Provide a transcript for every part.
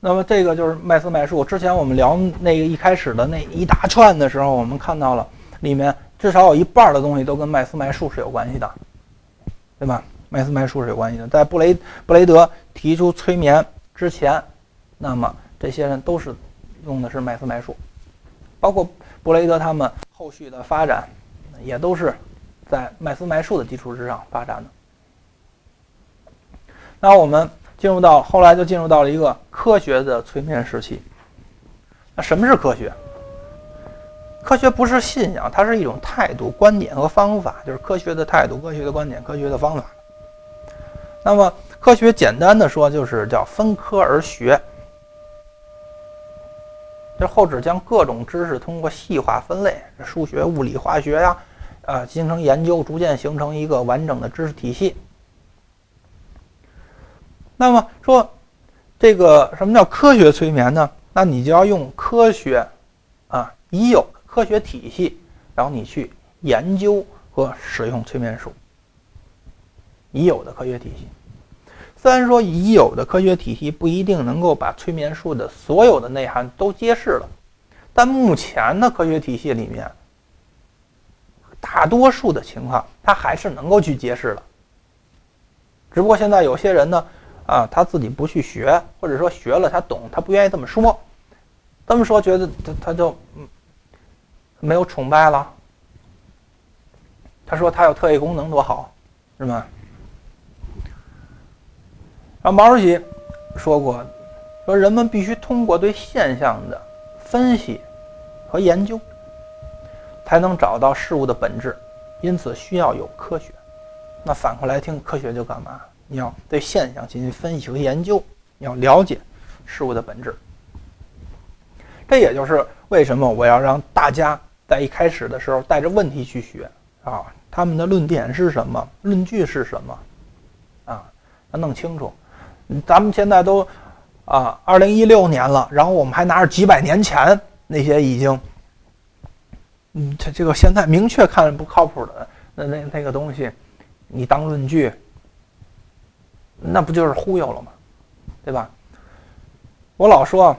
那么这个就是麦斯麦树。之前我们聊那个一开始的那一大串的时候，我们看到了里面至少有一半的东西都跟麦斯麦树是有关系的，对吧？麦斯麦树是有关系的。在布雷布雷德提出催眠之前，那么这些人都是用的是麦斯麦树，包括布雷德他们后续的发展，也都是在麦斯麦树的基础之上发展的。那我们。进入到后来就进入到了一个科学的催眠时期。那什么是科学？科学不是信仰，它是一种态度、观点和方法，就是科学的态度、科学的观点、科学的方法。那么科学简单的说就是叫分科而学，这后指将各种知识通过细化分类，数学、物理、化学呀，啊，进行研究，逐渐形成一个完整的知识体系。那么说，这个什么叫科学催眠呢？那你就要用科学，啊，已有的科学体系，然后你去研究和使用催眠术。已有的科学体系，虽然说已有的科学体系不一定能够把催眠术的所有的内涵都揭示了，但目前的科学体系里面，大多数的情况它还是能够去揭示的。只不过现在有些人呢。啊，他自己不去学，或者说学了他懂，他不愿意这么说，这么说觉得他他就没有崇拜了。他说他有特异功能多好，是吗？然后毛主席说过，说人们必须通过对现象的分析和研究，才能找到事物的本质，因此需要有科学。那反过来听，科学就干嘛？你要对现象进行分析和研究，你要了解事物的本质。这也就是为什么我要让大家在一开始的时候带着问题去学啊，他们的论点是什么，论据是什么，啊，要弄清楚。咱们现在都啊，二零一六年了，然后我们还拿着几百年前那些已经，嗯，这这个现在明确看不靠谱的那那那个东西，你当论据。那不就是忽悠了吗？对吧？我老说，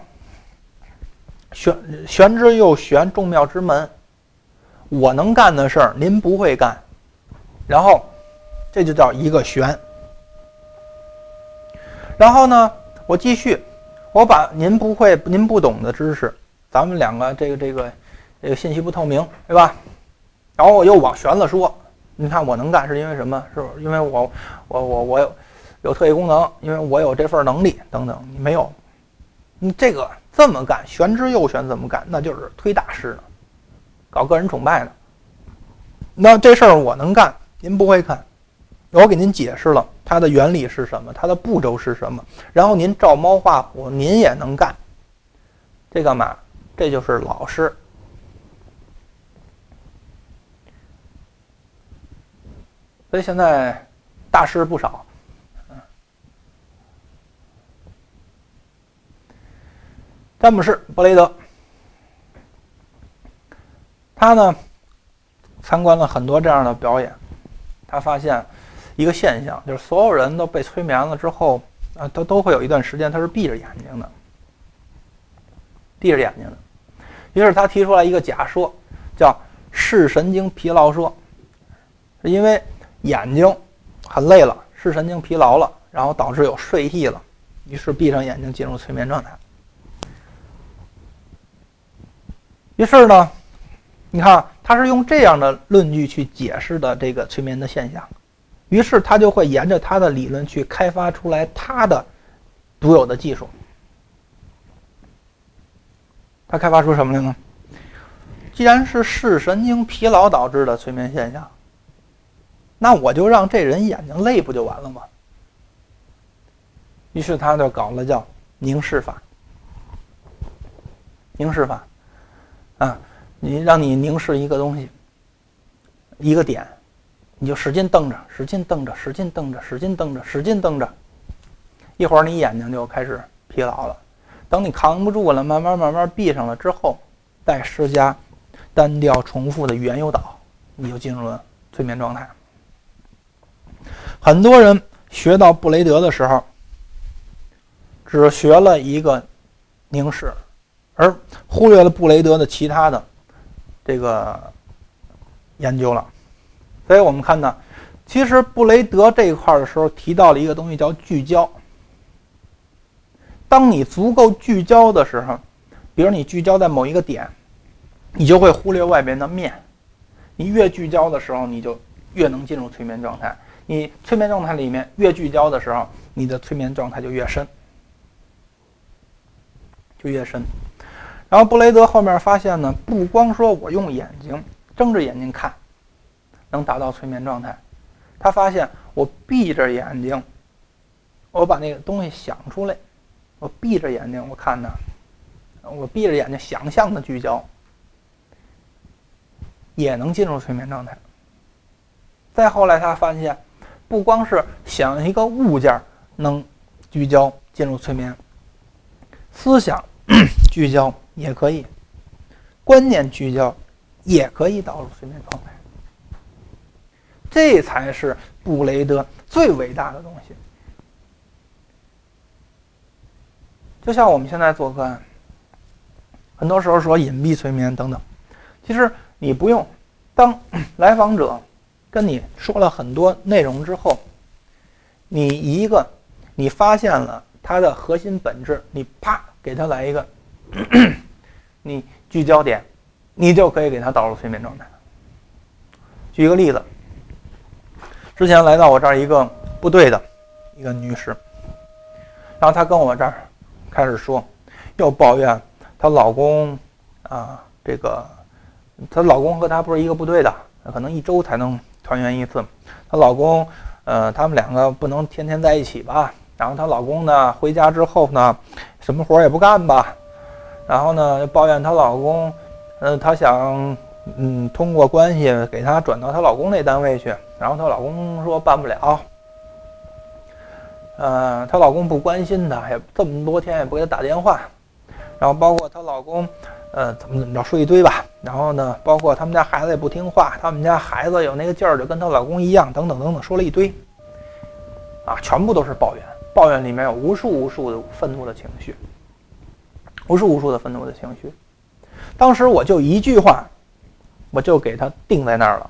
玄玄之又玄，众妙之门。我能干的事儿，您不会干，然后这就叫一个玄。然后呢，我继续，我把您不会、您不懂的知识，咱们两个这个这个这个信息不透明，对吧？然后我又往玄了说，你看我能干是因为什么？是因为我我我我。有特异功能，因为我有这份能力等等。你没有，你这个这么干，玄之又玄，怎么干？那就是推大师呢，搞个人崇拜的。那这事儿我能干，您不会干，我给您解释了它的原理是什么，它的步骤是什么，然后您照猫画虎，您也能干。这干嘛？这就是老师。所以现在大师不少。詹姆士·布雷德，他呢参观了很多这样的表演，他发现一个现象，就是所有人都被催眠了之后，啊，都都会有一段时间他是闭着眼睛的，闭着眼睛的。于是他提出来一个假说，叫视神经疲劳说，是因为眼睛很累了，视神经疲劳了，然后导致有睡意了，于是闭上眼睛进入催眠状态。于是呢，你看他是用这样的论据去解释的这个催眠的现象，于是他就会沿着他的理论去开发出来他的独有的技术。他开发出什么来呢？既然是视神经疲劳导致的催眠现象，那我就让这人眼睛累不就完了吗？于是他就搞了叫凝视法，凝视法。啊，你让你凝视一个东西，一个点，你就使劲瞪着，使劲瞪着，使劲瞪着，使劲瞪着，使劲瞪着，一会儿你眼睛就开始疲劳了。等你扛不住了，慢慢慢慢闭上了之后，再施加单调重复的语言诱导，你就进入了催眠状态。很多人学到布雷德的时候，只学了一个凝视，而忽略了布雷德的其他的这个研究了。所以我们看到，其实布雷德这一块的时候提到了一个东西叫聚焦。当你足够聚焦的时候，比如你聚焦在某一个点，你就会忽略外边的面。你越聚焦的时候，你就越能进入催眠状态。你催眠状态里面越聚焦的时候，你的催眠状态就越深，就越深。然后布雷德后面发现呢，不光说我用眼睛睁着眼睛看，能达到催眠状态，他发现我闭着眼睛，我把那个东西想出来。我闭着眼睛，我看呢，我闭着眼睛想象的聚焦，也能进入催眠状态。再后来，他发现，不光是想一个物件能聚焦进入催眠，思想 聚焦也可以，观念聚焦也可以导入睡眠状态。这才是布雷德最伟大的东西。就像我们现在做个案，很多时候说隐蔽催眠等等，其实你不用。当 来访者跟你说了很多内容之后，你一个你发现了他的核心本质，你啪给他来一个，你聚焦点，你就可以给他导入催眠状态。举一个例子，之前来到我这儿一个部队的一个女士，然后她跟我这儿。开始说，又抱怨她老公啊，这个她老公和她不是一个部队的，可能一周才能团圆一次。她老公，呃，他们两个不能天天在一起吧？然后她老公呢，回家之后呢，什么活也不干吧？然后呢，又抱怨她老公，嗯，她想，嗯，通过关系给她转到她老公那单位去，然后她老公说办不了。呃，她老公不关心她，也这么多天也不给她打电话，然后包括她老公，呃，怎么怎么着说一堆吧。然后呢，包括他们家孩子也不听话，他们家孩子有那个劲儿，就跟她老公一样，等等等等，说了一堆，啊，全部都是抱怨，抱怨里面有无数无数的愤怒的情绪，不是无数的愤怒的情绪。当时我就一句话，我就给他定在那儿了。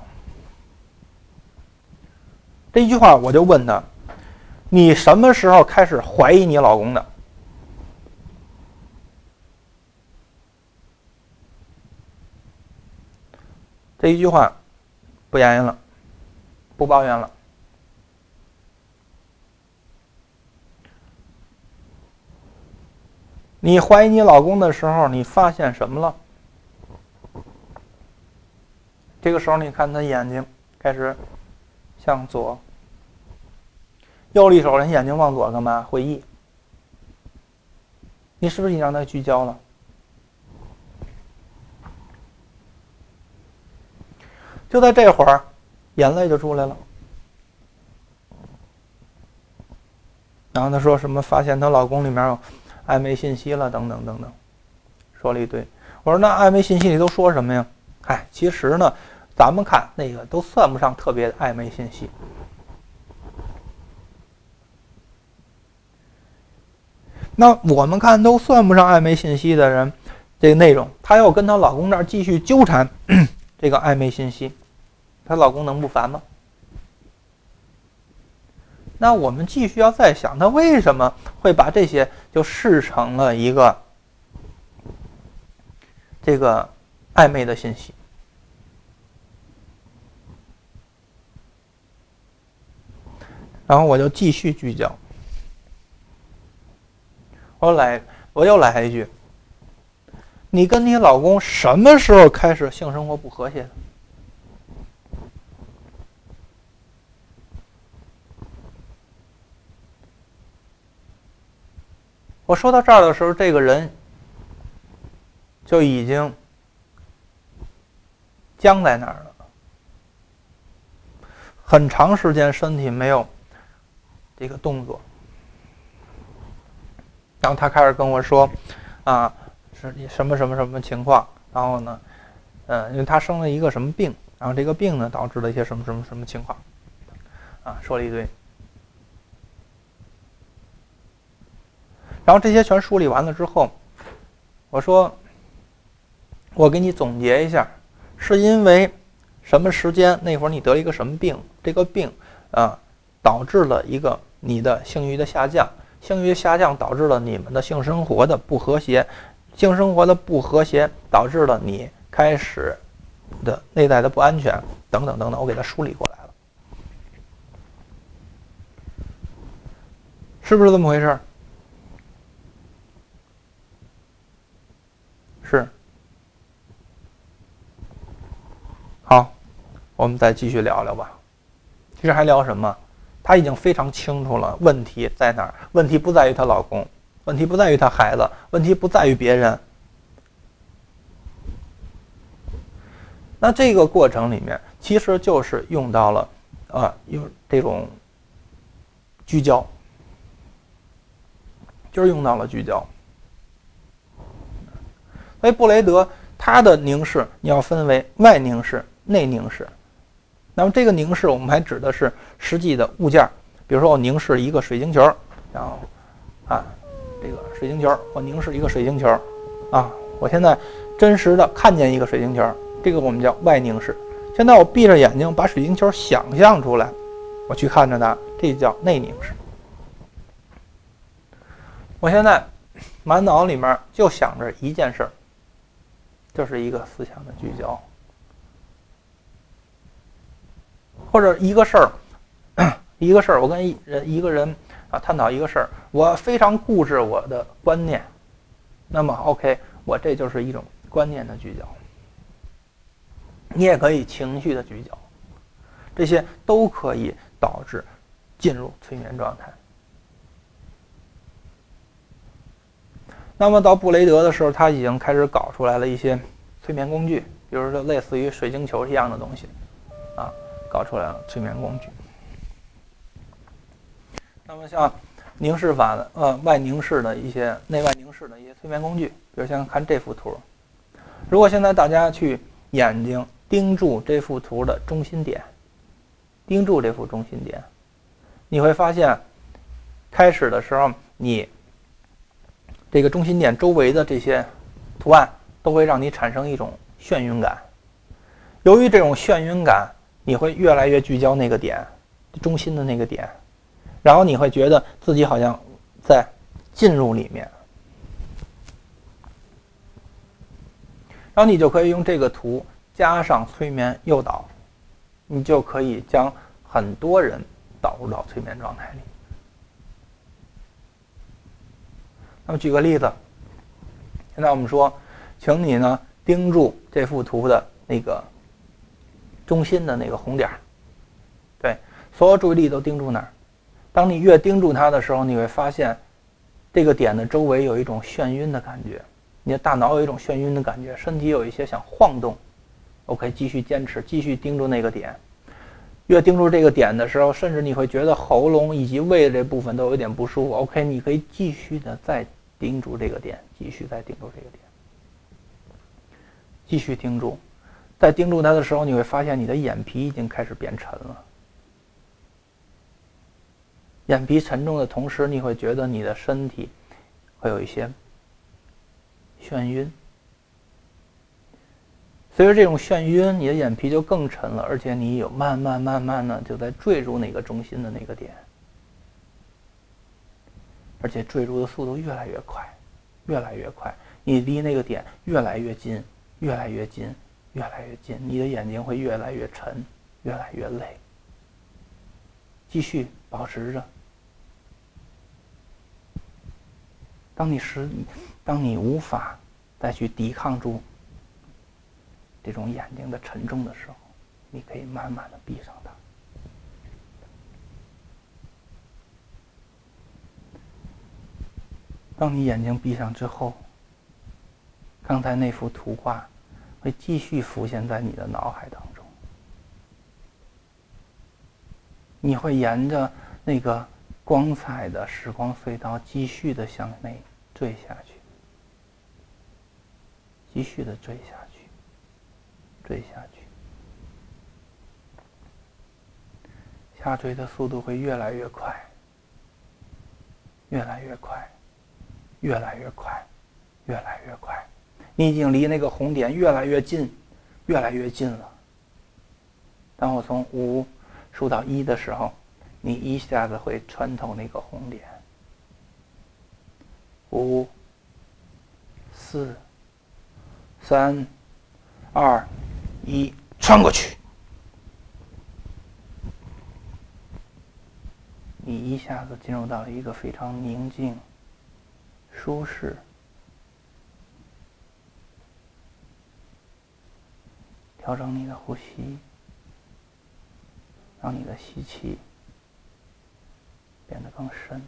这一句话，我就问他。你什么时候开始怀疑你老公的？这一句话，不言语了，不抱怨了。你怀疑你老公的时候，你发现什么了？这个时候，你看他眼睛开始向左。右利手人眼睛往左干嘛？回忆。你是不是已经让他聚焦了？就在这会儿，眼泪就出来了。然后他说什么？发现她老公里面有暧昧信息了，等等等等，说了一堆。我说那暧昧信息里都说什么呀？哎，其实呢，咱们看那个都算不上特别的暧昧信息。那我们看都算不上暧昧信息的人，这个内容，她要跟她老公那继续纠缠 这个暧昧信息，她老公能不烦吗？那我们继续要再想，他为什么会把这些就视成了一个这个暧昧的信息？然后我就继续聚焦。我来，我又来一句。你跟你老公什么时候开始性生活不和谐的？我说到这儿的时候，这个人就已经僵在那儿了，很长时间身体没有这个动作。然后他开始跟我说：“啊，是什么什么什么情况？然后呢，嗯，因为他生了一个什么病，然后这个病呢导致了一些什么什么什么情况，啊，说了一堆。然后这些全梳理完了之后，我说，我给你总结一下，是因为什么时间那会儿你得了一个什么病？这个病啊，导致了一个你的性欲的下降，性欲下降导致了你们的性生活的不和谐，性生活的不和谐导致了你开始的内在的不安全，等等等等，我给他梳理过来了，是不是这么回事？是。好，我们再继续聊聊吧。其实还聊什么？她已经非常清楚了问题在哪儿。问题不在于她老公，问题不在于她孩子，问题不在于别人。那这个过程里面，其实就是用到了，啊，用这种聚焦，就是用到了聚焦。所以布雷德他的凝视，你要分为外凝视、内凝视。那么这个凝视，我们还指的是实际的物件，比如说我凝视一个水晶球，然后啊，这个水晶球，我凝视一个水晶球，啊，我现在真实的看见一个水晶球，这个我们叫外凝视。现在我闭着眼睛把水晶球想象出来，我去看着它，这叫内凝视。我现在满脑里面就想着一件事儿。就是一个思想的聚焦，或者一个事儿，一个事儿，我跟人一个人啊探讨一个事儿，我非常固执我的观念，那么 OK，我这就是一种观念的聚焦。你也可以情绪的聚焦，这些都可以导致进入催眠状态。那么到布雷德的时候，他已经开始搞出来了一些催眠工具，比如说类似于水晶球一样的东西，啊，搞出来了催眠工具。那么像凝视法的，呃，外凝视的一些、内外凝视的一些催眠工具，比如像看这幅图。如果现在大家去眼睛盯住这幅图的中心点，盯住这幅中心点，你会发现，开始的时候你。这个中心点周围的这些图案都会让你产生一种眩晕感。由于这种眩晕感，你会越来越聚焦那个点，中心的那个点，然后你会觉得自己好像在进入里面。然后你就可以用这个图加上催眠诱导，你就可以将很多人导入到催眠状态里。那么举个例子，现在我们说，请你呢盯住这幅图的那个中心的那个红点儿，对，所有注意力都盯住那儿。当你越盯住它的时候，你会发现这个点的周围有一种眩晕的感觉，你的大脑有一种眩晕的感觉，身体有一些想晃动。OK，继续坚持，继续盯住那个点。越盯住这个点的时候，甚至你会觉得喉咙以及胃这部分都有点不舒服。OK，你可以继续的再。盯住这个点，继续再盯住这个点，继续盯住。在盯住它的时候，你会发现你的眼皮已经开始变沉了。眼皮沉重的同时，你会觉得你的身体会有一些眩晕。随着这种眩晕，你的眼皮就更沉了，而且你有慢慢慢慢的就在坠入那个中心的那个点。而且坠入的速度越来越快，越来越快，你离那个点越来越近，越来越近，越来越近，你的眼睛会越来越沉，越来越累。继续保持着。当你实，当你无法再去抵抗住这种眼睛的沉重的时候，你可以慢慢的闭上它。当你眼睛闭上之后，刚才那幅图画会继续浮现在你的脑海当中。你会沿着那个光彩的时光隧道继续的向内坠下去，继续的坠下去，坠下去，下坠的速度会越来越快，越来越快。越来越快，越来越快，你已经离那个红点越来越近，越来越近了。当我从五数到一的时候，你一下子会穿透那个红点。五、四、三、二、一，穿过去。你一下子进入到了一个非常宁静、舒适。调整你的呼吸，让你的吸气变得更深。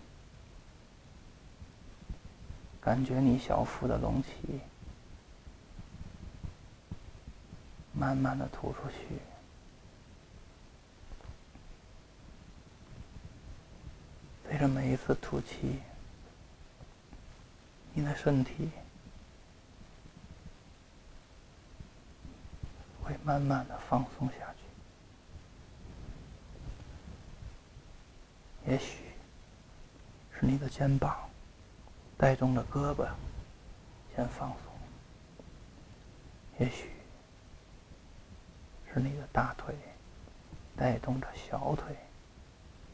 感觉你小腹的隆起，慢慢的吐出去。随着每一次吐气，你的身体会慢慢的放松下去。也许是你的肩膀带动着胳膊先放松，也许是你的大腿带动着小腿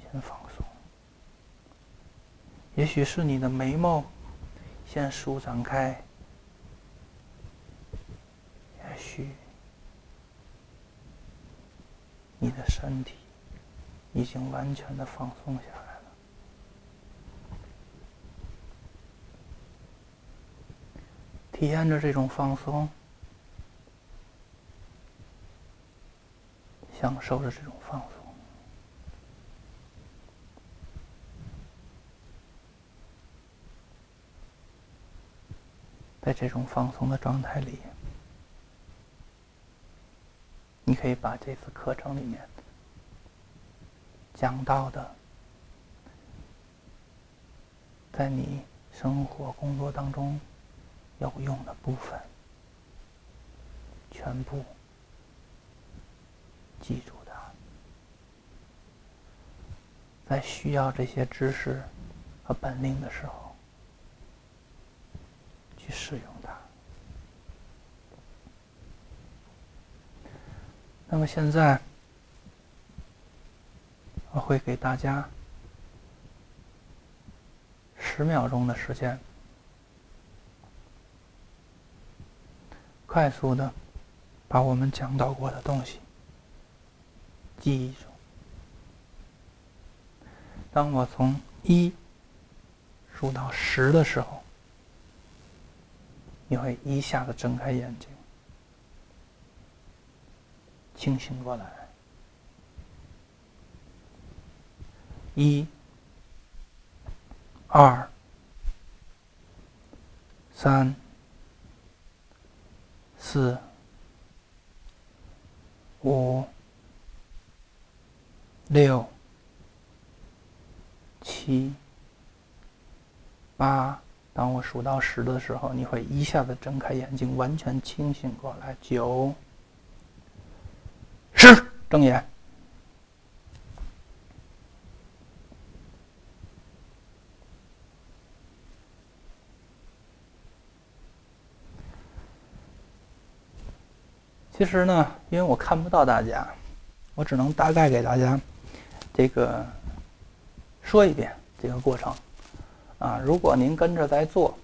先放松。也许是你的眉毛先舒展开，也许你的身体已经完全的放松下来了。体验着这种放松，享受着这种放松。在这种放松的状态里，你可以把这次课程里面讲到的，在你生活工作当中有用的部分，全部记住它，在需要这些知识和本领的时候。去使用它。那么现在，我会给大家十秒钟的时间，快速的把我们讲到过的东西记忆住。当我从一数到十的时候。你会一下子睁开眼睛，清醒过来。一、二、三、四、五、六、七、八。当我数到十的时候，你会一下子睁开眼睛，完全清醒过来。九、十，睁眼。其实呢，因为我看不到大家，我只能大概给大家这个说一遍这个过程。啊，如果您跟着在做，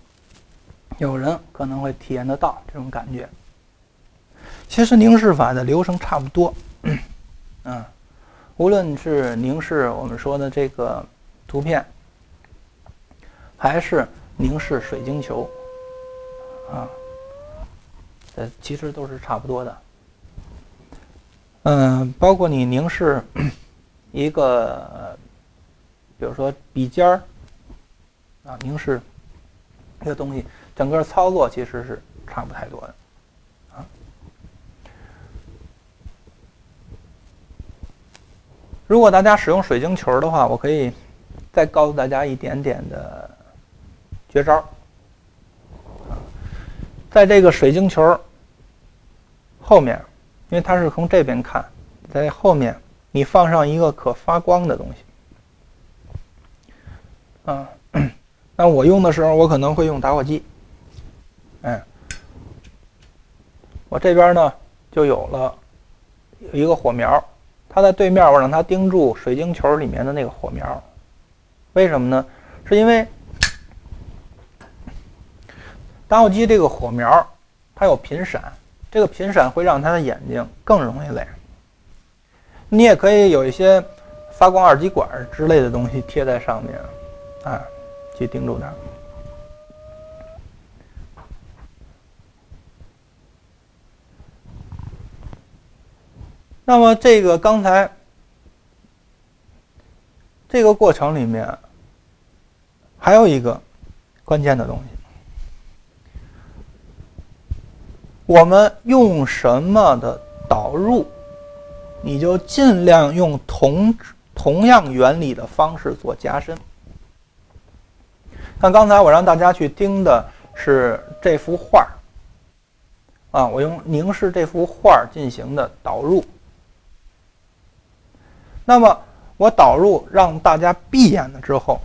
有人可能会体验得到这种感觉。其实凝视法的流程差不多，嗯，无论是凝视我们说的这个图片，还是凝视水晶球，啊，呃，其实都是差不多的。嗯，包括你凝视一个，比如说笔尖儿。啊，凝视这个东西，整个操作其实是差不太多的，啊。如果大家使用水晶球的话，我可以再告诉大家一点点的绝招。啊，在这个水晶球后面，因为它是从这边看，在后面你放上一个可发光的东西，啊。那我用的时候，我可能会用打火机。哎，我这边呢就有了一个火苗，它在对面，我让它盯住水晶球里面的那个火苗。为什么呢？是因为打火机这个火苗它有频闪，这个频闪会让它的眼睛更容易累。你也可以有一些发光二极管之类的东西贴在上面，啊，去盯住它。那么这个刚才这个过程里面还有一个关键的东西，我们用什么的导入，你就尽量用同同样原理的方式做加深。像刚才我让大家去听的是这幅画啊，我用凝视这幅画进行的导入。那么我导入让大家闭眼了之后，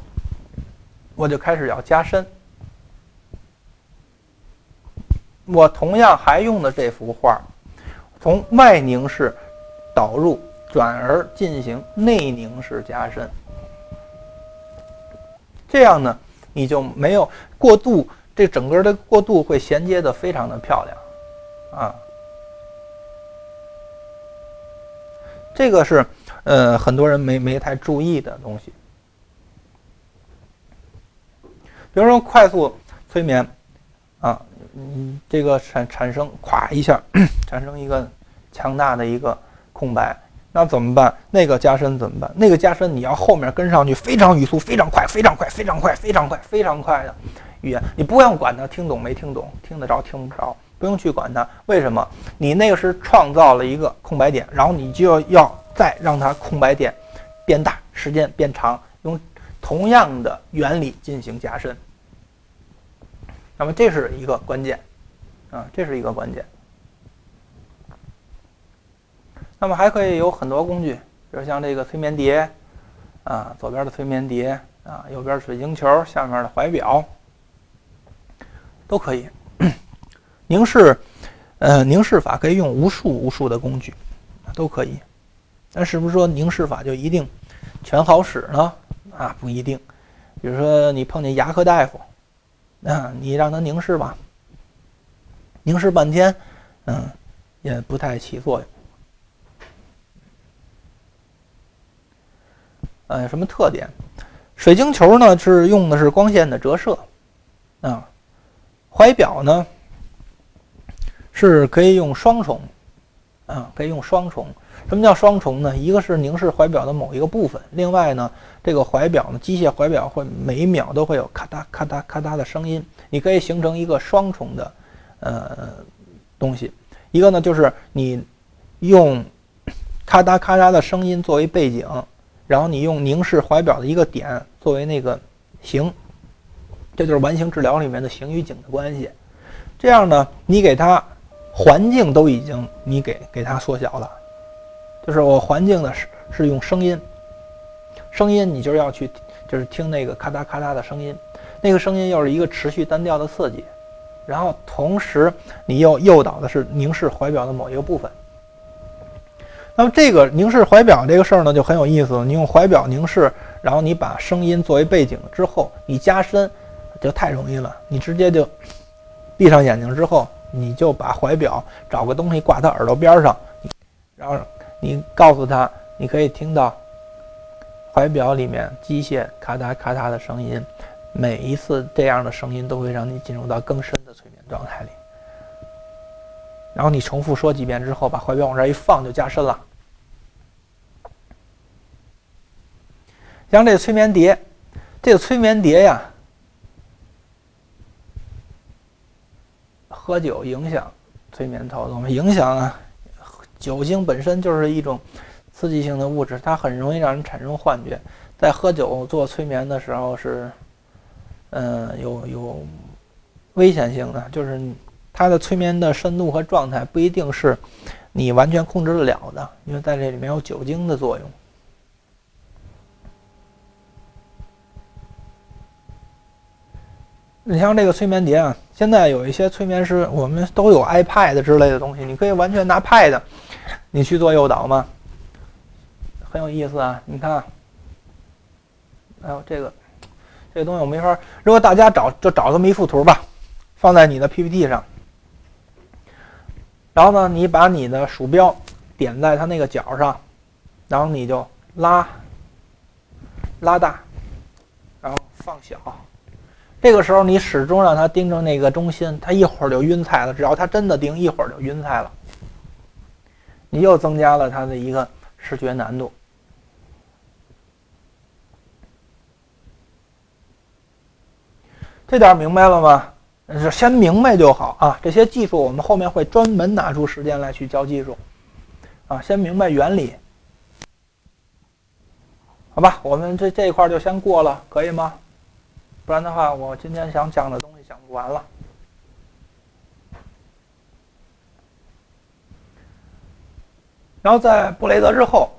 我就开始要加深。我同样还用的这幅画，从外凝视导入，转而进行内凝式加深。这样呢，你就没有过度，这整个的过渡会衔接的非常的漂亮，啊，这个是。呃，很多人没没太注意的东西，比如说快速催眠，啊，嗯，这个产产生咵一下，产生一个强大的一个空白，那怎么办？那个加深怎么办？那个加深你要后面跟上去，非常语速，非常快，非常快，非常快，非常快，非常快的语言，你不用管它听懂没听懂，听得着听不着，不用去管它。为什么？你那个是创造了一个空白点，然后你就要。再让它空白点变大，时间变长，用同样的原理进行加深。那么这是一个关键，啊，这是一个关键。那么还可以有很多工具，比如像这个催眠碟，啊，左边的催眠碟，啊，右边水晶球，下面的怀表，都可以。凝视，呃，凝视法可以用无数无数的工具，都可以。那是不是说凝视法就一定全好使呢？啊，不一定。比如说你碰见牙科大夫，啊，你让他凝视吧，凝视半天，嗯，也不太起作用。呃，什么特点？水晶球呢是用的是光线的折射，啊，怀表呢是可以用双重，啊，可以用双重。什么叫双重呢？一个是凝视怀表的某一个部分，另外呢，这个怀表呢，机械怀表会每一秒都会有咔嗒咔嗒咔嗒的声音，你可以形成一个双重的呃东西。一个呢就是你用咔嗒咔嗒的声音作为背景，然后你用凝视怀表的一个点作为那个形，这就是完形治疗里面的形与景的关系。这样呢，你给它环境都已经你给给它缩小了。就是我环境的是是用声音，声音你就是要去就是听那个咔嗒咔嗒的声音，那个声音又是一个持续单调的刺激，然后同时你又诱导的是凝视怀表的某一个部分。那么这个凝视怀表这个事儿呢就很有意思，你用怀表凝视，然后你把声音作为背景之后，你加深就太容易了，你直接就闭上眼睛之后，你就把怀表找个东西挂他耳朵边上，然后。你告诉他，你可以听到怀表里面机械咔嗒咔嗒的声音，每一次这样的声音都会让你进入到更深的催眠状态里。然后你重复说几遍之后，把怀表往这一放，就加深了。像这催眠碟，这个催眠碟呀，喝酒影响催眠操作吗？影响啊。酒精本身就是一种刺激性的物质，它很容易让人产生幻觉。在喝酒做催眠的时候是，嗯，有有危险性的，就是它的催眠的深度和状态不一定是你完全控制得了的，因为在这里面有酒精的作用。你像这个催眠碟啊，现在有一些催眠师，我们都有 iPad 之类的东西，你可以完全拿 Pad，你去做诱导嘛，很有意思啊。你看，哎呦，这个这个东西我没法。如果大家找就找这么一幅图吧，放在你的 PPT 上，然后呢，你把你的鼠标点在它那个角上，然后你就拉拉大，然后放小。这个时候，你始终让他盯着那个中心，他一会儿就晕菜了。只要他真的盯，一会儿就晕菜了。你又增加了他的一个视觉难度。这点明白了吗？是先明白就好啊。这些技术我们后面会专门拿出时间来去教技术啊。先明白原理，好吧？我们这这一块就先过了，可以吗？不然的话，我今天想讲的东西讲不完了。然后在布雷德之后，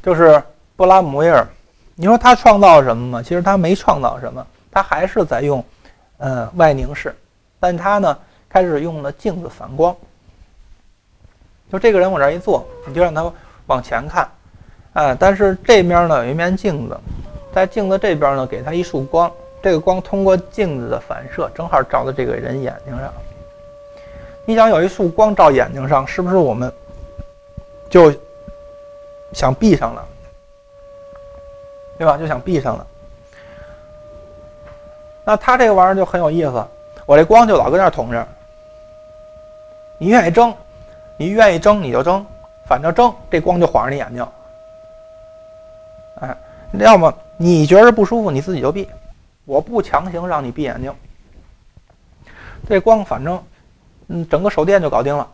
就是布拉姆威尔。你说他创造什么吗？其实他没创造什么，他还是在用，呃，外凝视，但他呢开始用了镜子反光。就这个人往这一坐，你就让他往前看，哎，但是这面呢有一面镜子。在镜子这边呢，给他一束光，这个光通过镜子的反射，正好照到这个人眼睛上。你想有一束光照眼睛上，是不是我们就想闭上了，对吧？就想闭上了。那他这个玩意儿就很有意思，我这光就老搁那捅着，你愿意睁，你愿意睁你就睁，反正睁这光就晃着你眼睛，哎，要么。你觉着不舒服，你自己就闭，我不强行让你闭眼睛。这光反正，嗯，整个手电就搞定了。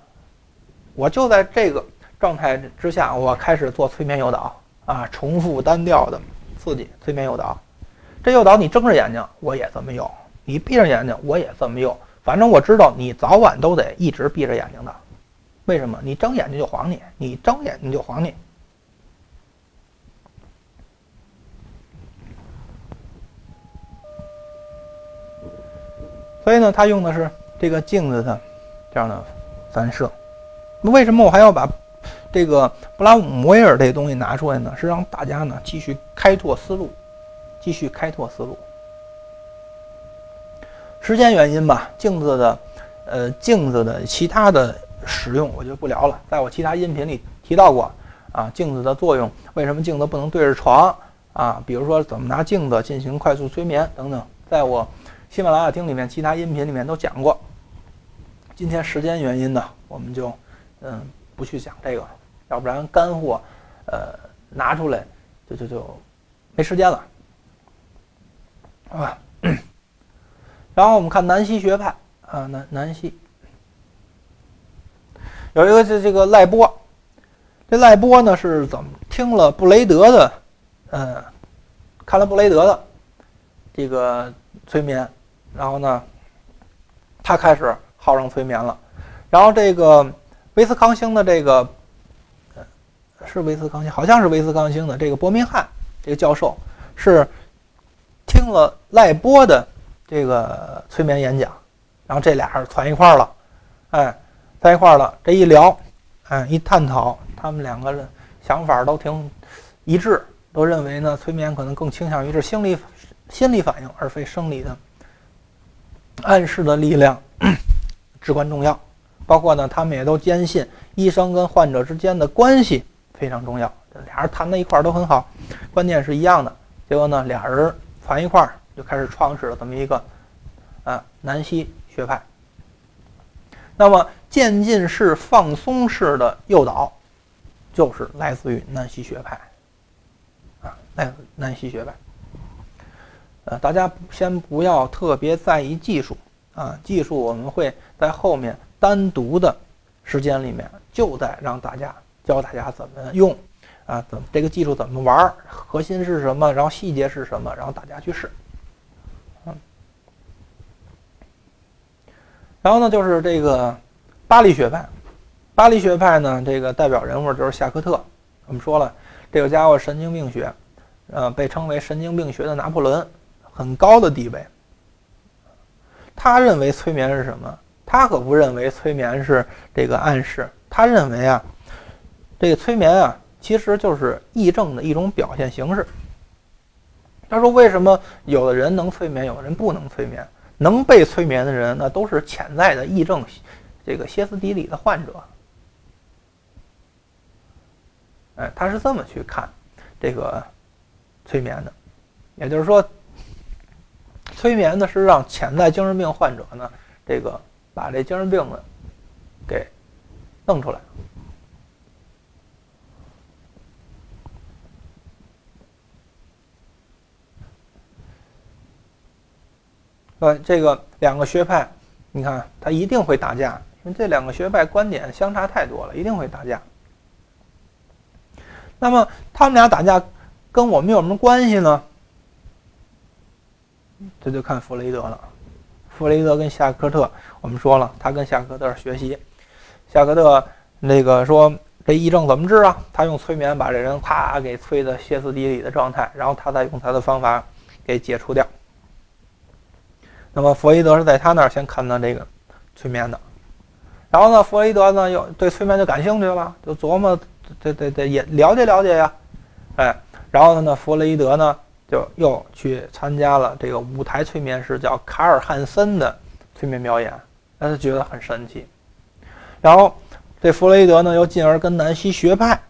我就在这个状态之下，我开始做催眠诱导啊，重复单调的刺激催眠诱导。这诱导你睁着眼睛我也这么用，你闭着眼睛我也这么用。反正我知道你早晚都得一直闭着眼睛的。为什么？你睁眼睛就晃你，你睁眼睛就晃你。所以呢，他用的是这个镜子的这样的反射。为什么我还要把这个布拉姆威尔这东西拿出来呢？是让大家呢继续开拓思路，继续开拓思路。时间原因吧，镜子的呃镜子的其他的使用我就不聊了，在我其他音频里提到过啊，镜子的作用，为什么镜子不能对着床啊？比如说怎么拿镜子进行快速催眠等等，在我。喜马拉雅听里面其他音频里面都讲过，今天时间原因呢，我们就嗯不去讲这个，要不然干货呃拿出来就就就没时间了，啊。然后我们看南希学派啊，南南希有一个这这个赖波，这赖波呢是怎么听了布雷德的，嗯，看了布雷德的这个催眠。然后呢，他开始号称催眠了。然后这个威斯康星的这个，是威斯康星，好像是威斯康星的这个伯明翰这个教授，是听了赖波的这个催眠演讲，然后这俩人攒一块儿了，哎，在一块儿了。这一聊，哎，一探讨，他们两个人想法都挺一致，都认为呢，催眠可能更倾向于是心理心理反应，而非生理的。暗示的力量至关重要，包括呢，他们也都坚信医生跟患者之间的关系非常重要。俩人谈在一块儿都很好，观念是一样的。结果呢，俩人攒一块儿就开始创始了这么一个啊南希学派。那么渐进式、放松式的诱导就是来自于南希学派啊，南南希学派。呃，大家先不要特别在意技术啊，技术我们会在后面单独的时间里面，就在让大家教大家怎么用啊，怎么这个技术怎么玩，核心是什么，然后细节是什么，然后大家去试。嗯，然后呢，就是这个巴黎学派，巴黎学派呢，这个代表人物就是夏克特。我们说了，这个家伙神经病学，呃，被称为神经病学的拿破仑。很高的地位，他认为催眠是什么？他可不认为催眠是这个暗示，他认为啊，这个催眠啊，其实就是癔症的一种表现形式。他说：“为什么有的人能催眠，有的人不能催眠？能被催眠的人，那都是潜在的癔症，这个歇斯底里的患者。”哎，他是这么去看这个催眠的，也就是说，催眠呢是让潜在精神病患者呢，这个把这精神病呢给弄出来。呃，这个两个学派，你看他一定会打架，因为这两个学派观点相差太多了，一定会打架。那么他们俩打架跟我们有什么关系呢？这就看弗雷德了。弗雷德跟夏克特，我们说了，他跟夏克特学习。夏克特那个说这癔症怎么治啊？他用催眠把这人啪给催的歇斯底里的状态，然后他再用他的方法给解除掉。那么弗雷德是在他那儿先看到这个催眠的，然后呢，弗雷德呢又对催眠就感兴趣了，就琢磨。对对对，也了解了解呀，哎，然后呢，弗雷德呢就又去参加了这个舞台催眠师叫卡尔汉森的催眠表演，让他觉得很神奇。然后这弗雷德呢又进而跟南希学派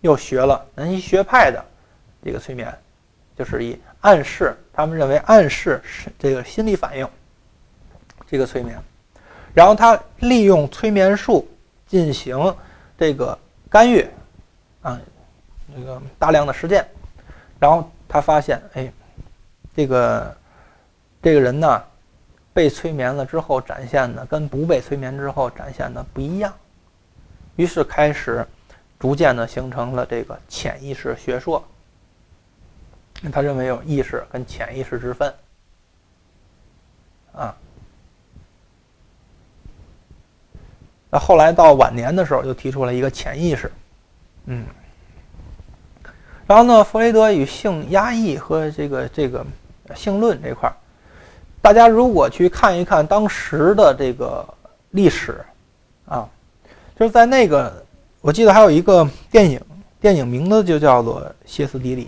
又学了南希学派的这个催眠，就是以暗示，他们认为暗示是这个心理反应这个催眠，然后他利用催眠术进行这个。干预，啊，那个大量的实践，然后他发现，哎，这个这个人呢，被催眠了之后展现的跟不被催眠之后展现的不一样，于是开始逐渐的形成了这个潜意识学说。他认为有意识跟潜意识之分，啊。那后来到晚年的时候，又提出了一个潜意识，嗯，然后呢，弗雷德与性压抑和这个这个性论这块儿，大家如果去看一看当时的这个历史，啊，就是在那个，我记得还有一个电影，电影名字就叫做《歇斯底里》，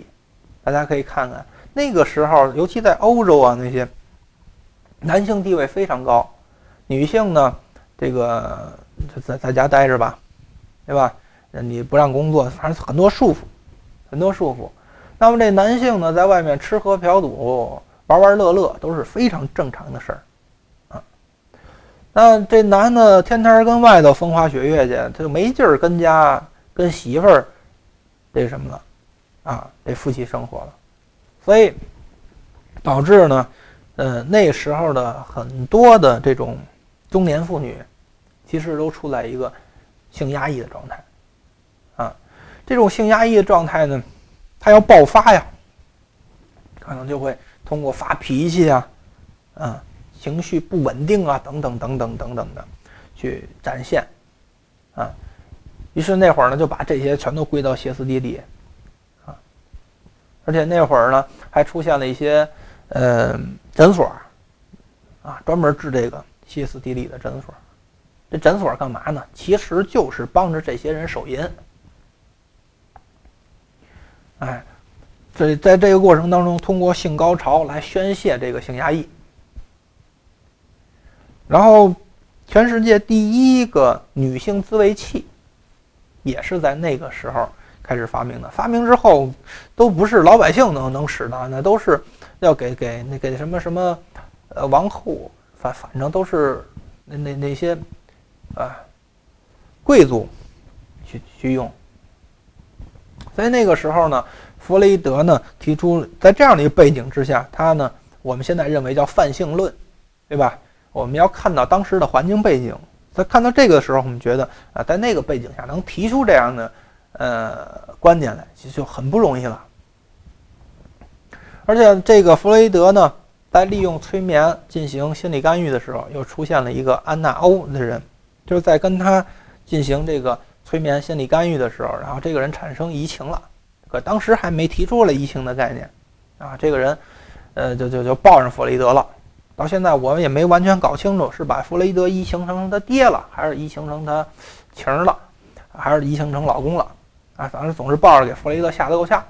大家可以看看那个时候，尤其在欧洲啊，那些男性地位非常高，女性呢，这个。在在家待着吧，对吧？你不让工作，反正很多束缚，很多束缚。那么这男性呢，在外面吃喝嫖赌、玩玩乐乐都是非常正常的事儿，啊。那这男的天天跟外头风花雪月去，他就没劲儿跟家跟媳妇儿这什么了，啊，这夫妻生活了。所以导致呢，呃，那时候的很多的这种中年妇女。其实都处在一个性压抑的状态，这种性压抑的状态呢，它要爆发呀，可能就会通过发脾气啊，啊，情绪不稳定啊，等等等等等等的去展现，啊，于是那会儿呢，就把这些全都归到歇斯底里，啊，而且那会儿呢，还出现了一些呃诊所，啊，专门治这个歇斯底里的诊所。这诊所干嘛呢？其实就是帮着这些人手淫。哎，这在这个过程当中，通过性高潮来宣泄这个性压抑。然后，全世界第一个女性自慰器，也是在那个时候开始发明的。发明之后，都不是老百姓能能使的，那都是要给给那给什么什么，呃，王后，反反正都是那那那些。啊，贵族去去用，所以那个时候呢，弗雷德呢提出，在这样的一个背景之下，他呢，我们现在认为叫泛性论，对吧？我们要看到当时的环境背景，在看到这个时候，我们觉得啊，在那个背景下能提出这样的呃观点来，其实就很不容易了。而且这个弗雷德呢，在利用催眠进行心理干预的时候，又出现了一个安娜欧的人。就是在跟他进行这个催眠心理干预的时候，然后这个人产生移情了，可当时还没提出了移情的概念，啊，这个人，呃，就就就抱上弗雷德了，到现在我们也没完全搞清楚是把弗雷德移情成他爹了，还是移情成他情了，还是移情成老公了啊？反正总是抱着给弗雷德吓得够呛。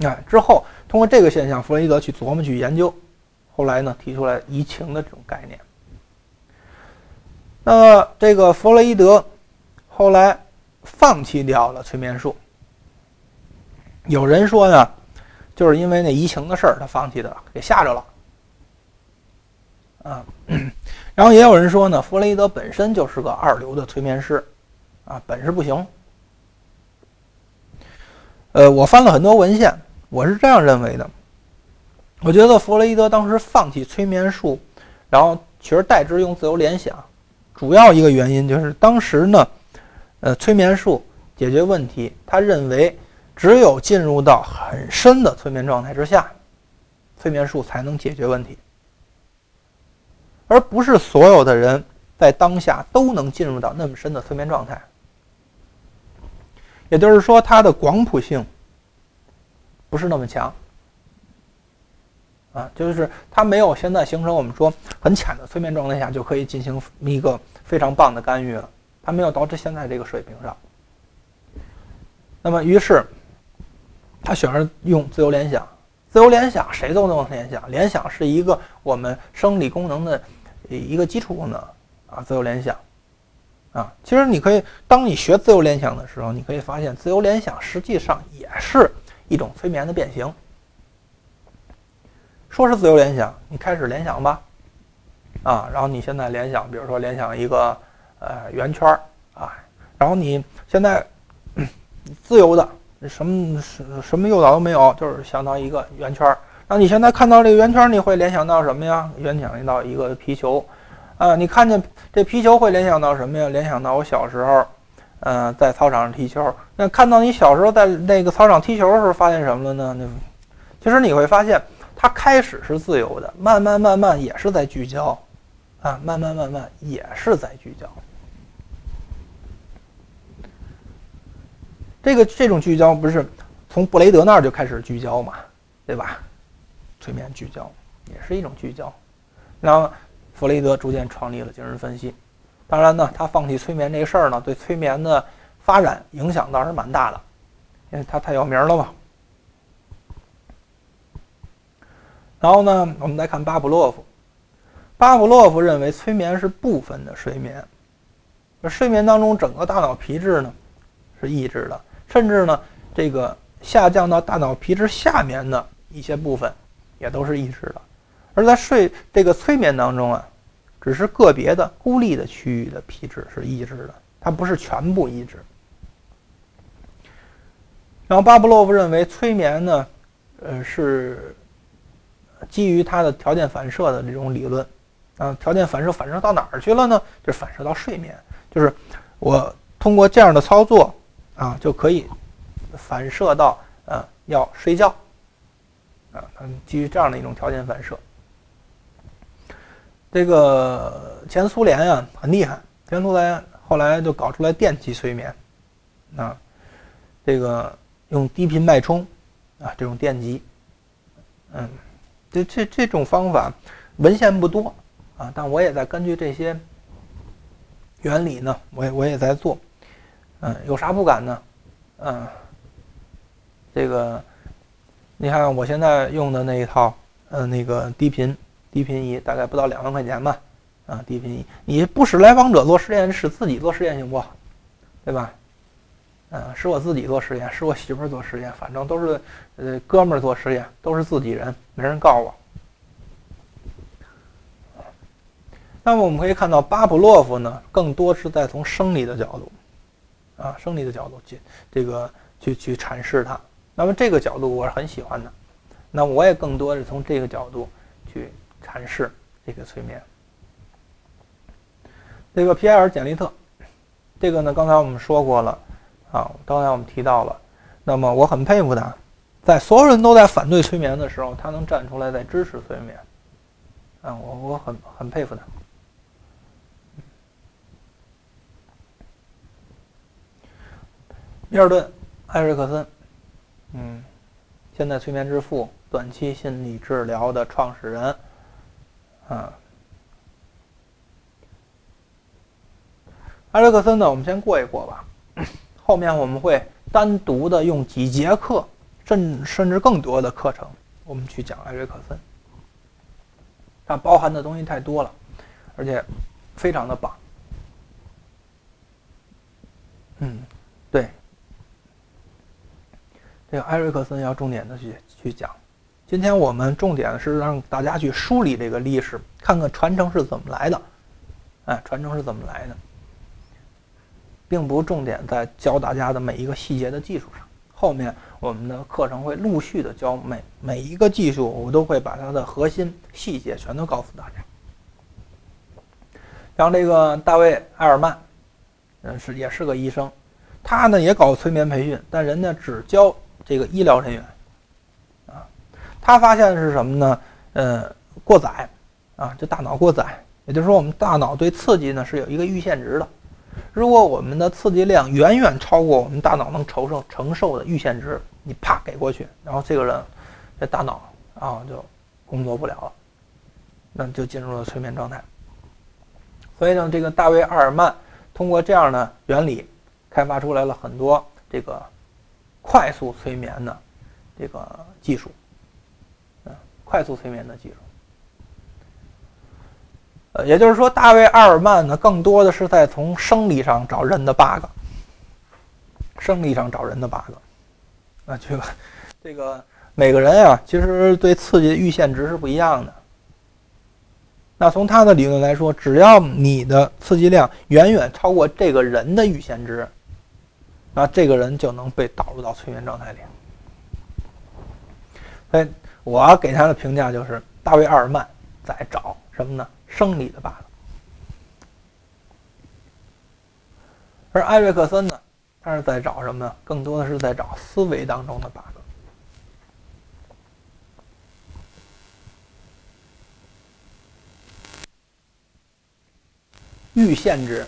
哎，之后通过这个现象，弗雷德去琢磨去研究，后来呢提出来移情的这种概念。那这个弗洛伊德后来放弃掉了催眠术。有人说呢，就是因为那移情的事儿，他放弃的，给吓着了。啊，然后也有人说呢，弗洛伊德本身就是个二流的催眠师，啊，本事不行。呃，我翻了很多文献，我是这样认为的。我觉得弗洛伊德当时放弃催眠术，然后取而代之用自由联想。主要一个原因就是当时呢，呃，催眠术解决问题，他认为只有进入到很深的催眠状态之下，催眠术才能解决问题，而不是所有的人在当下都能进入到那么深的催眠状态。也就是说，它的广谱性不是那么强。啊，就是它没有现在形成我们说很浅的催眠状态下就可以进行一个非常棒的干预了，它没有到这现在这个水平上。那么于是，他选择用自由联想。自由联想谁都能联想，联想是一个我们生理功能的一个基础功能啊。自由联想啊，其实你可以当你学自由联想的时候，你可以发现自由联想实际上也是一种催眠的变形。说是自由联想，你开始联想吧，啊，然后你现在联想，比如说联想一个呃圆圈儿啊，然后你现在自由的什么什什么诱导都没有，就是相当于一个圆圈儿。那你现在看到这个圆圈，你会联想到什么呀？联想到一个皮球，啊，你看见这皮球会联想到什么呀？联想到我小时候，嗯，在操场上踢球。那看到你小时候在那个操场踢球的时候，发现什么了呢？那其实你会发现。它开始是自由的，慢慢慢慢也是在聚焦，啊，慢慢慢慢也是在聚焦。这个这种聚焦不是从布雷德那儿就开始聚焦嘛，对吧？催眠聚焦也是一种聚焦。然后弗雷德逐渐创立了精神分析。当然呢，他放弃催眠这个事儿呢，对催眠的发展影响倒是蛮大的，因为他太有名了嘛。然后呢，我们再看巴甫洛夫。巴甫洛夫认为催眠是部分的睡眠，而睡眠当中整个大脑皮质呢是抑制的，甚至呢这个下降到大脑皮质下面的一些部分也都是抑制的。而在睡这个催眠当中啊，只是个别的孤立的区域的皮质是抑制的，它不是全部抑制。然后巴布洛夫认为催眠呢，呃是。基于他的条件反射的这种理论，啊，条件反射反射到哪儿去了呢？就是反射到睡眠，就是我通过这样的操作啊，就可以反射到呃要睡觉，啊，基于这样的一种条件反射。这个前苏联呀很厉害，前苏联后来就搞出来电气催眠，啊，这个用低频脉冲啊这种电极，嗯。这这这种方法文献不多啊，但我也在根据这些原理呢，我也我也在做，嗯，有啥不敢呢？嗯，这个你看我现在用的那一套，呃，那个低频低频仪，大概不到两万块钱吧，啊，低频仪，你不使来访者做实验，使自己做实验行不？对吧？嗯，使我自己做实验，使我媳妇儿做实验，反正都是，呃，哥们儿做实验，都是自己人，没人告我。那么我们可以看到，巴甫洛夫呢，更多是在从生理的角度，啊，生理的角度去这个去去阐释它。那么这个角度我是很喜欢的，那我也更多是从这个角度去阐释这个催眠。这个皮埃尔·简利特，这个呢，刚才我们说过了。啊，刚才我们提到了，那么我很佩服他，在所有人都在反对催眠的时候，他能站出来在支持催眠。啊，我我很很佩服他。米尔顿·艾瑞克森，嗯，现代催眠之父，短期心理治疗的创始人，啊。艾瑞克森呢，我们先过一过吧。后面我们会单独的用几节课，甚甚至更多的课程，我们去讲艾瑞克森。它包含的东西太多了，而且非常的棒。嗯，对，这个艾瑞克森要重点的去去讲。今天我们重点是让大家去梳理这个历史，看看传承是怎么来的。哎，传承是怎么来的？并不重点在教大家的每一个细节的技术上，后面我们的课程会陆续的教每每一个技术，我都会把它的核心细节全都告诉大家。像这个大卫·埃尔曼，嗯，是也是个医生，他呢也搞催眠培训，但人家只教这个医疗人员，啊，他发现的是什么呢？呃，过载，啊，就大脑过载，也就是说我们大脑对刺激呢是有一个阈限值的。如果我们的刺激量远远超过我们大脑能承受承受的阈限值，你啪给过去，然后这个人这大脑啊就工作不了了，那就进入了催眠状态。所以呢，这个大卫·阿尔曼通过这样的原理，开发出来了很多这个快速催眠的这个技术，嗯，快速催眠的技术。呃，也就是说，大卫·阿尔曼呢，更多的是在从生理上找人的 bug，生理上找人的 bug。啊，这个，这个每个人啊，其实对刺激的阈限值是不一样的。那从他的理论来说，只要你的刺激量远远超过这个人的阈限值，那这个人就能被导入到催眠状态里。所以，我给他的评价就是，大卫·阿尔曼在找什么呢？生理的 bug，而艾瑞克森呢，他是在找什么呢？更多的是在找思维当中的 bug，阈限制。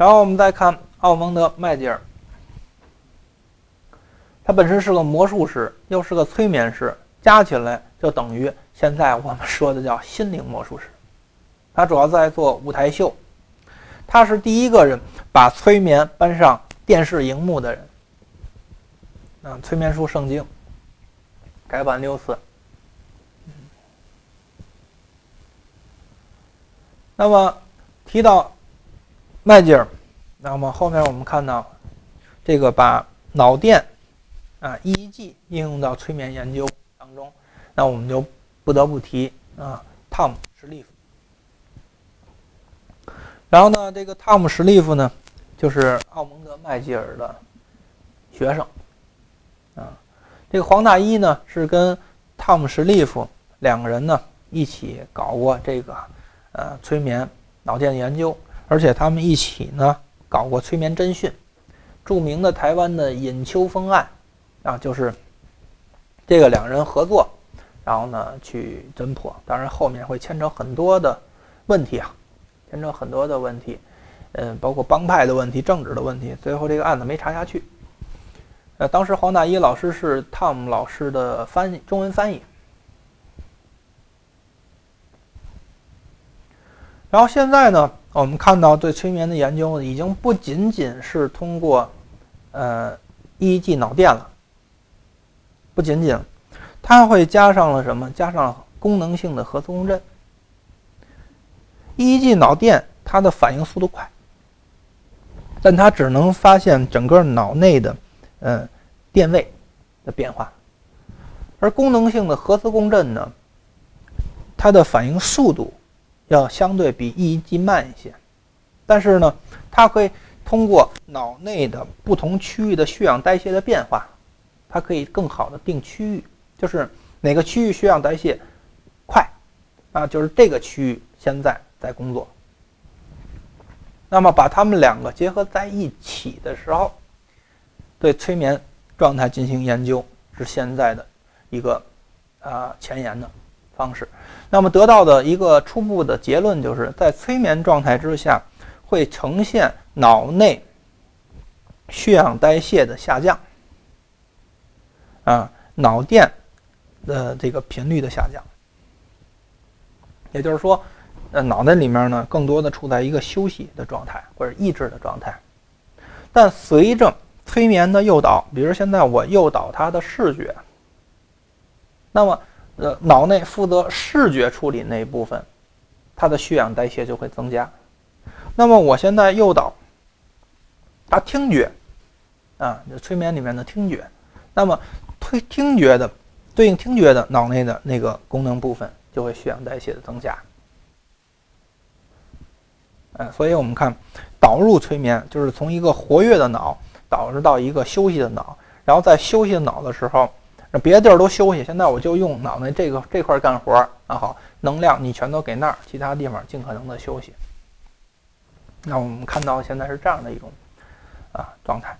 然后我们再看奥蒙德·麦吉尔，他本身是个魔术师，又是个催眠师，加起来就等于现在我们说的叫心灵魔术师。他主要在做舞台秀，他是第一个人把催眠搬上电视荧幕的人。啊，催眠术圣经改版六次。那么提到。麦吉尔，那么后面我们看到，这个把脑电啊 EEG 应用到催眠研究当中，那我们就不得不提啊，Tom 史利夫。然后呢，这个 Tom 史利夫呢，就是奥蒙德麦吉尔的学生啊。这个黄大一呢，是跟 Tom 史利夫两个人呢一起搞过这个呃催眠脑电研究。而且他们一起呢搞过催眠侦讯，著名的台湾的尹秋风案，啊，就是这个两人合作，然后呢去侦破。当然后面会牵扯很多的问题啊，牵扯很多的问题，嗯，包括帮派的问题、政治的问题。最后这个案子没查下去。呃，当时黄大一老师是 Tom 老师的翻译，中文翻译。然后现在呢？我们看到，对催眠的研究已经不仅仅是通过，呃，EEG 脑电了，不仅仅，它会加上了什么？加上功能性的核磁共振。EEG 脑电它的反应速度快，但它只能发现整个脑内的，呃，电位的变化，而功能性的核磁共振呢，它的反应速度。要相对比 EEG 慢一些，但是呢，它可以通过脑内的不同区域的血氧代谢的变化，它可以更好的定区域，就是哪个区域血氧代谢快，啊，就是这个区域现在在工作。那么把它们两个结合在一起的时候，对催眠状态进行研究是现在的一个啊前沿的方式。那么得到的一个初步的结论就是在催眠状态之下，会呈现脑内血氧代谢的下降，啊，脑电的这个频率的下降。也就是说，呃，脑袋里面呢，更多的处在一个休息的状态或者抑制的状态。但随着催眠的诱导，比如现在我诱导他的视觉，那么，呃，脑内负责视觉处理那一部分，它的血氧代谢就会增加。那么我现在诱导他听觉，啊，就催眠里面的听觉，那么推听觉的对应听觉的脑内的那个功能部分。就会血氧代谢的增加，嗯，所以我们看导入催眠，就是从一个活跃的脑导入到一个休息的脑，然后在休息的脑的时候，那别的地儿都休息，现在我就用脑袋这个这块干活儿，那好，能量你全都给那儿，其他地方尽可能的休息。那我们看到现在是这样的一种啊状态。